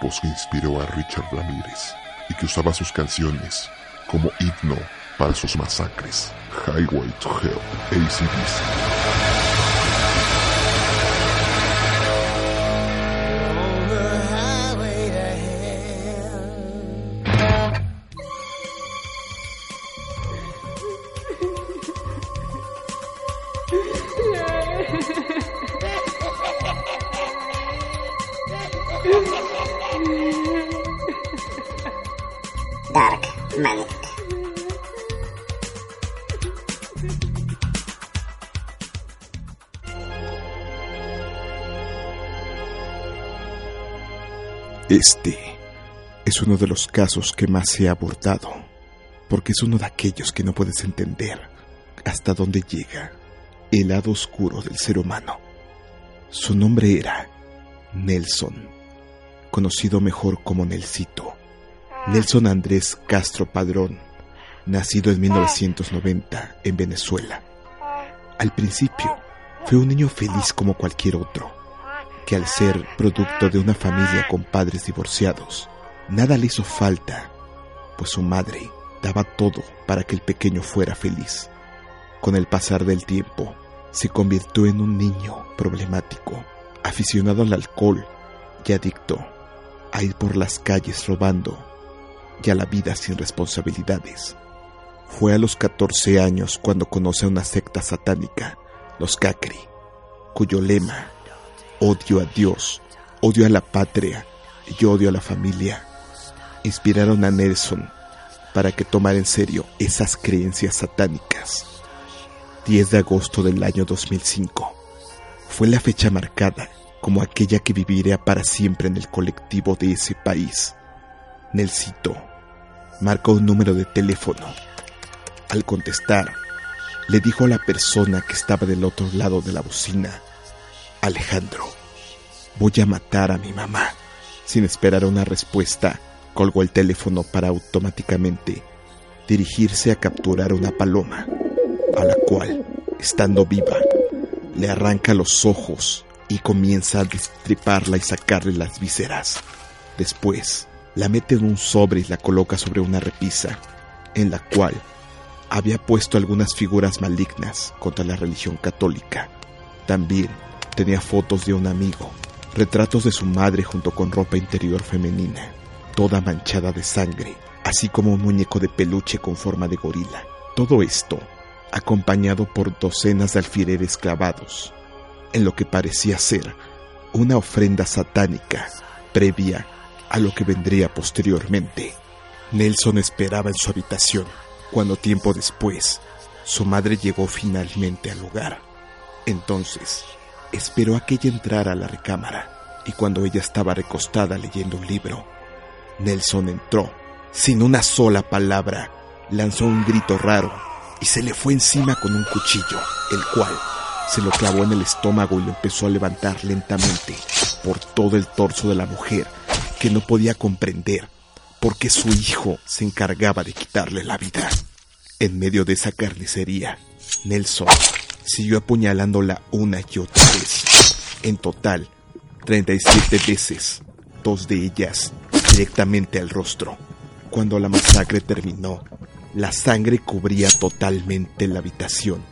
Que inspiró a Richard Ramírez y que usaba sus canciones como himno para sus masacres, Highway to Hell, ACDC. Este es uno de los casos que más se ha abordado, porque es uno de aquellos que no puedes entender hasta dónde llega el lado oscuro del ser humano. Su nombre era Nelson, conocido mejor como Nelsito. Nelson Andrés Castro Padrón, nacido en 1990 en Venezuela. Al principio, fue un niño feliz como cualquier otro, que al ser producto de una familia con padres divorciados, nada le hizo falta, pues su madre daba todo para que el pequeño fuera feliz. Con el pasar del tiempo, se convirtió en un niño problemático, aficionado al alcohol y adicto a ir por las calles robando y a la vida sin responsabilidades. Fue a los 14 años cuando conoce a una secta satánica, los Kakri, cuyo lema, odio a Dios, odio a la patria y odio a la familia, inspiraron a Nelson para que tomara en serio esas creencias satánicas. 10 de agosto del año 2005 fue la fecha marcada como aquella que viviría para siempre en el colectivo de ese país. Nelsito marcó un número de teléfono. Al contestar, le dijo a la persona que estaba del otro lado de la bocina, Alejandro, voy a matar a mi mamá. Sin esperar una respuesta, colgó el teléfono para automáticamente dirigirse a capturar una paloma, a la cual, estando viva, le arranca los ojos y comienza a destriparla y sacarle las vísceras. Después, la mete en un sobre y la coloca sobre una repisa, en la cual había puesto algunas figuras malignas contra la religión católica. También tenía fotos de un amigo, retratos de su madre junto con ropa interior femenina, toda manchada de sangre, así como un muñeco de peluche con forma de gorila. Todo esto acompañado por docenas de alfileres clavados, en lo que parecía ser una ofrenda satánica previa a lo que vendría posteriormente. Nelson esperaba en su habitación cuando tiempo después su madre llegó finalmente al lugar. Entonces, esperó a que ella entrara a la recámara y cuando ella estaba recostada leyendo un libro, Nelson entró. Sin una sola palabra, lanzó un grito raro y se le fue encima con un cuchillo, el cual se lo clavó en el estómago y lo empezó a levantar lentamente por todo el torso de la mujer, que no podía comprender por qué su hijo se encargaba de quitarle la vida. En medio de esa carnicería, Nelson siguió apuñalándola una y otra vez. En total, 37 veces, dos de ellas directamente al rostro. Cuando la masacre terminó, la sangre cubría totalmente la habitación,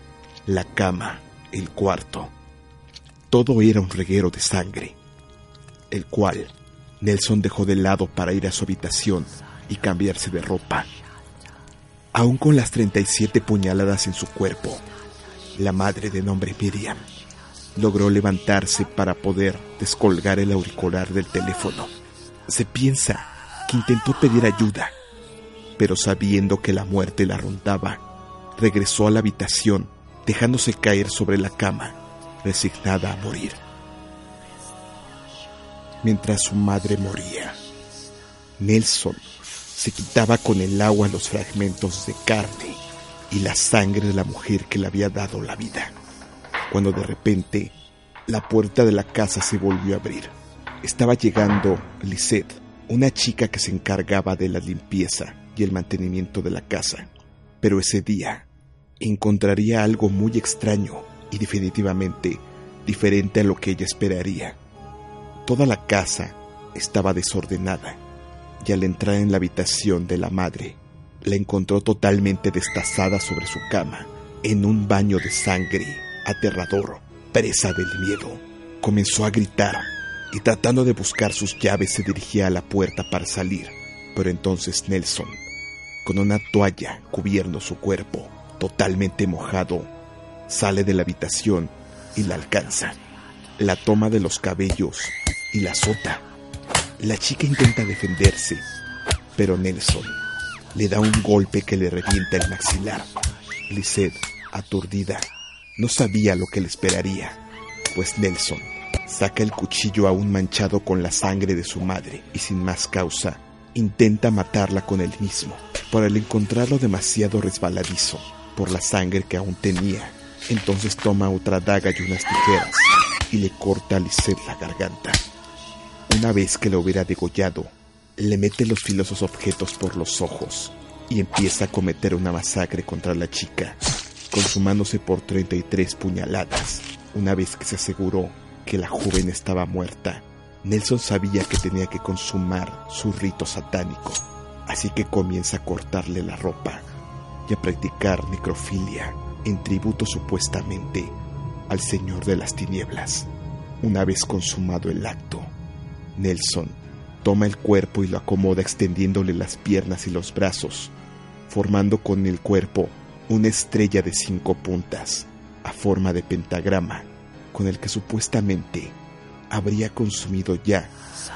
la cama, el cuarto. Todo era un reguero de sangre, el cual Nelson dejó de lado para ir a su habitación y cambiarse de ropa. Aún con las 37 puñaladas en su cuerpo, la madre de nombre Miriam logró levantarse para poder descolgar el auricular del teléfono. Se piensa que intentó pedir ayuda, pero sabiendo que la muerte la rondaba, regresó a la habitación dejándose caer sobre la cama, resignada a morir. Mientras su madre moría, Nelson se quitaba con el agua los fragmentos de carne y la sangre de la mujer que le había dado la vida, cuando de repente la puerta de la casa se volvió a abrir. Estaba llegando Lisette, una chica que se encargaba de la limpieza y el mantenimiento de la casa, pero ese día encontraría algo muy extraño y definitivamente diferente a lo que ella esperaría. Toda la casa estaba desordenada y al entrar en la habitación de la madre, la encontró totalmente destazada sobre su cama, en un baño de sangre aterrador, presa del miedo. Comenzó a gritar y tratando de buscar sus llaves se dirigía a la puerta para salir, pero entonces Nelson, con una toalla cubriendo su cuerpo, totalmente mojado, sale de la habitación y la alcanza. La toma de los cabellos y la azota. La chica intenta defenderse, pero Nelson le da un golpe que le revienta el maxilar. Lisette, aturdida, no sabía lo que le esperaría, pues Nelson saca el cuchillo aún manchado con la sangre de su madre y sin más causa intenta matarla con él mismo, por el encontrarlo demasiado resbaladizo por la sangre que aún tenía. Entonces toma otra daga y unas tijeras y le corta a Lisette la garganta. Una vez que lo hubiera degollado, le mete los filosos objetos por los ojos y empieza a cometer una masacre contra la chica, consumándose por 33 puñaladas. Una vez que se aseguró que la joven estaba muerta, Nelson sabía que tenía que consumar su rito satánico, así que comienza a cortarle la ropa y a practicar necrofilia en tributo supuestamente al Señor de las Tinieblas. Una vez consumado el acto, Nelson toma el cuerpo y lo acomoda extendiéndole las piernas y los brazos, formando con el cuerpo una estrella de cinco puntas a forma de pentagrama, con el que supuestamente habría consumido ya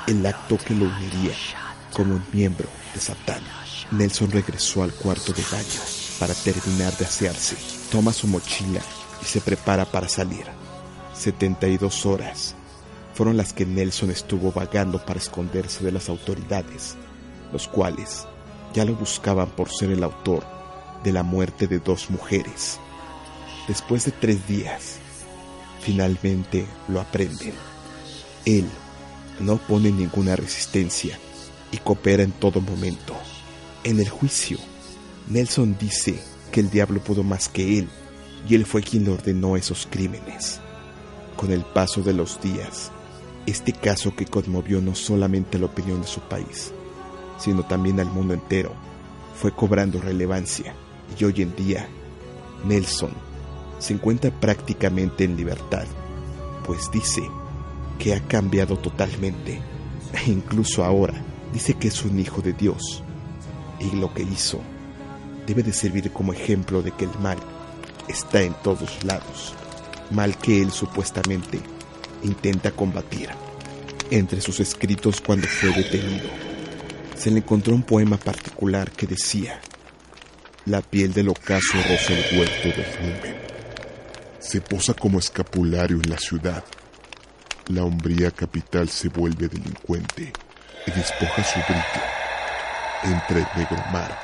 el acto que lo uniría como un miembro de Satán. Nelson regresó al cuarto de baño para terminar de asearse, toma su mochila y se prepara para salir. 72 horas fueron las que Nelson estuvo vagando para esconderse de las autoridades, los cuales ya lo buscaban por ser el autor de la muerte de dos mujeres. Después de tres días, finalmente lo aprenden. Él no pone ninguna resistencia y coopera en todo momento. En el juicio, Nelson dice que el diablo pudo más que él y él fue quien le ordenó esos crímenes. Con el paso de los días, este caso que conmovió no solamente la opinión de su país, sino también al mundo entero, fue cobrando relevancia y hoy en día Nelson se encuentra prácticamente en libertad, pues dice que ha cambiado totalmente. E incluso ahora dice que es un hijo de Dios. Y lo que hizo debe de servir como ejemplo de que el mal está en todos lados, mal que él supuestamente intenta combatir. Entre sus escritos cuando fue detenido, se le encontró un poema particular que decía, La piel del ocaso roza el huerto del numen. Se posa como escapulario en la ciudad. La hombría capital se vuelve delincuente y despoja su brillo. Entra el negro mar.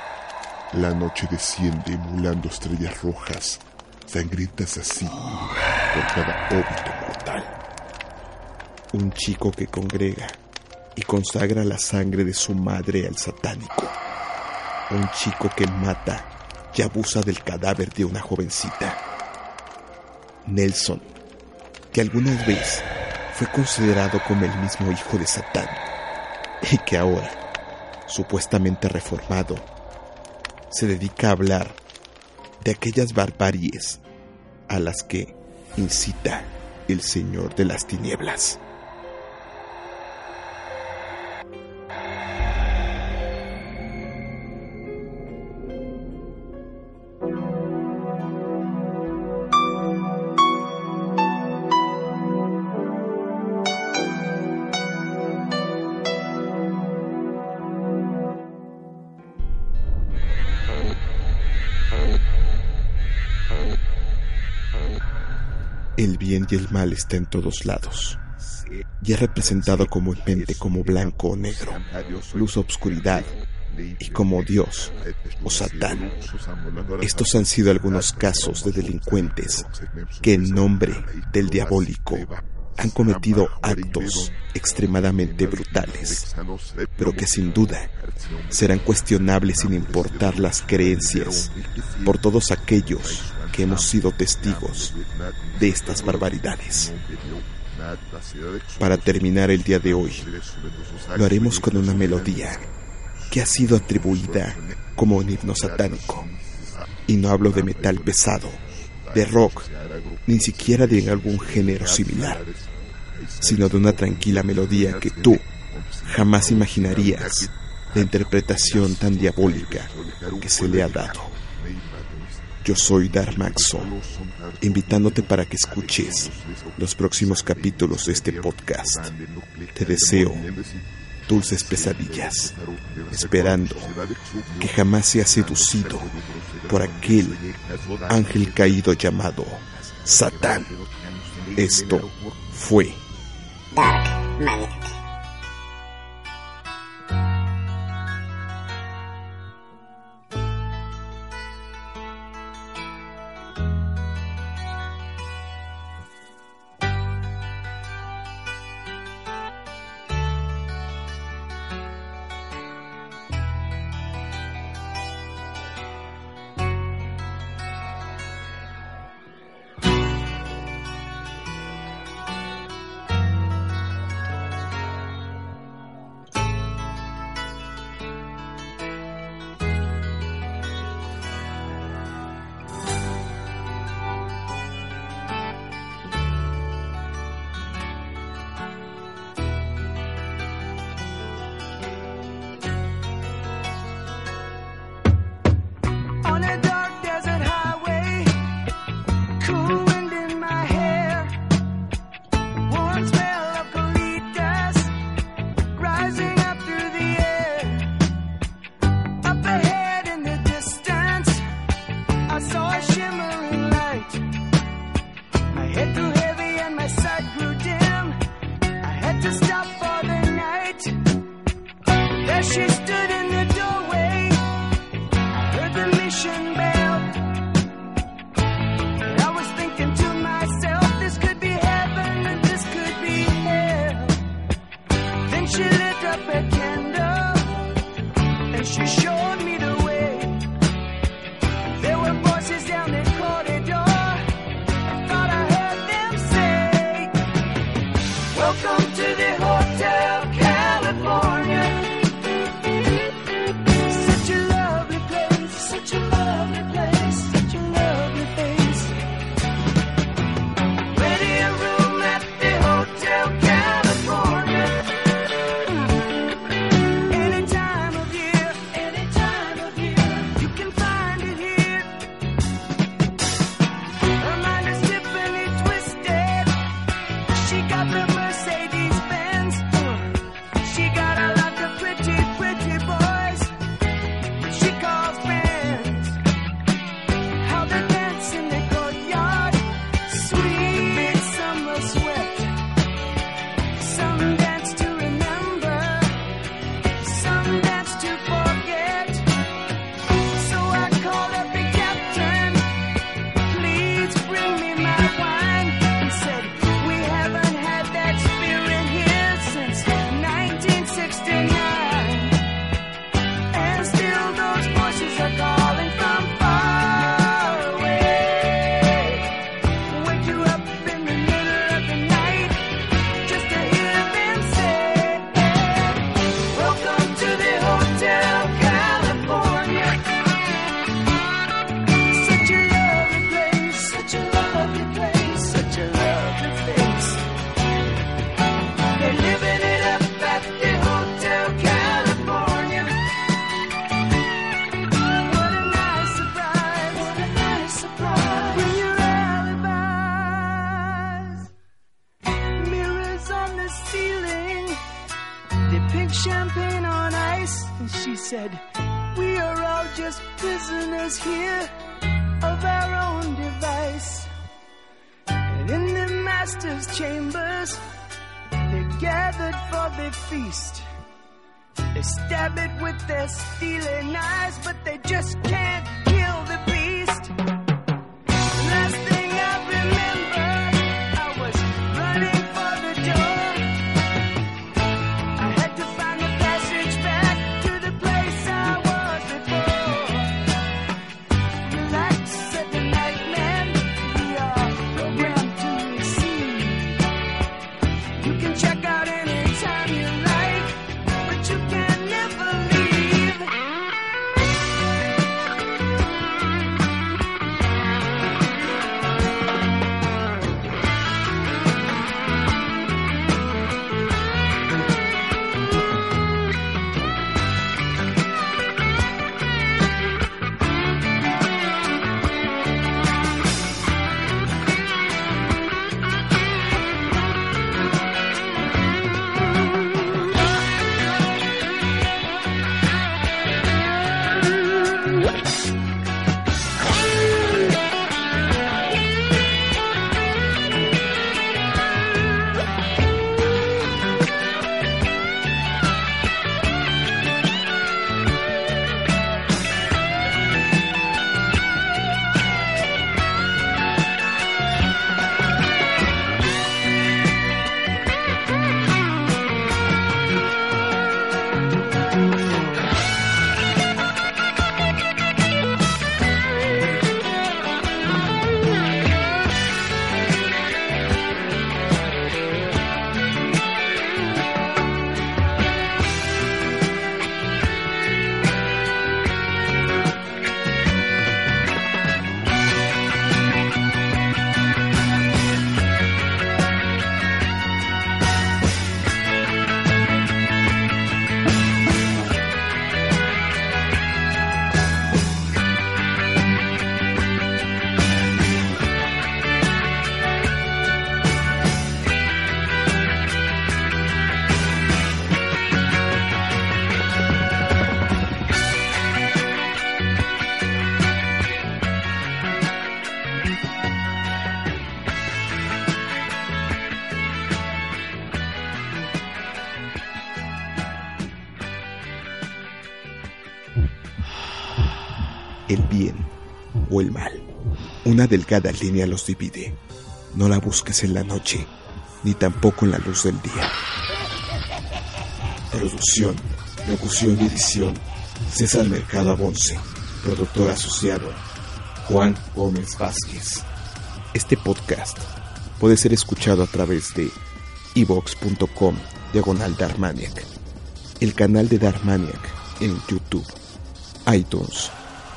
La noche desciende emulando estrellas rojas, sangrientas así por cada óbito. Un chico que congrega y consagra la sangre de su madre al satánico. Un chico que mata y abusa del cadáver de una jovencita. Nelson, que alguna vez fue considerado como el mismo hijo de Satán y que ahora, supuestamente reformado, se dedica a hablar de aquellas barbaries a las que incita el Señor de las Tinieblas. El bien y el mal está en todos lados y es representado comúnmente como blanco o negro, luz o obscuridad, y como Dios o Satán. Estos han sido algunos casos de delincuentes que en nombre del diabólico han cometido actos extremadamente brutales, pero que sin duda serán cuestionables sin importar las creencias por todos aquellos que hemos sido testigos de estas barbaridades. Para terminar el día de hoy, lo haremos con una melodía que ha sido atribuida como un himno satánico. Y no hablo de metal pesado, de rock, ni siquiera de algún género similar, sino de una tranquila melodía que tú jamás imaginarías la interpretación tan diabólica que se le ha dado. Yo soy Darmaxo, invitándote para que escuches los próximos capítulos de este podcast. Te deseo dulces pesadillas, esperando que jamás seas seducido por aquel ángel caído llamado Satán. Esto fue Dark Magnet. Stealing eyes, but they just can't Delgada línea los divide. No la busques en la noche, ni tampoco en la luz del día. Producción, locución y edición. César Mercado Abonce. Productor asociado. Juan Gómez Vázquez. Este podcast puede ser escuchado a través de evox.com diagonal Darmaniac, el canal de Darmaniac en YouTube, iTunes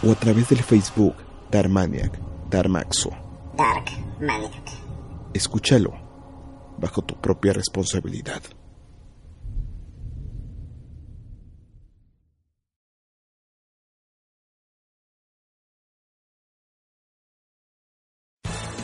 o a través del Facebook Darmaniac Darmaxo. Dark Maniac. Escúchalo bajo tu propia responsabilidad.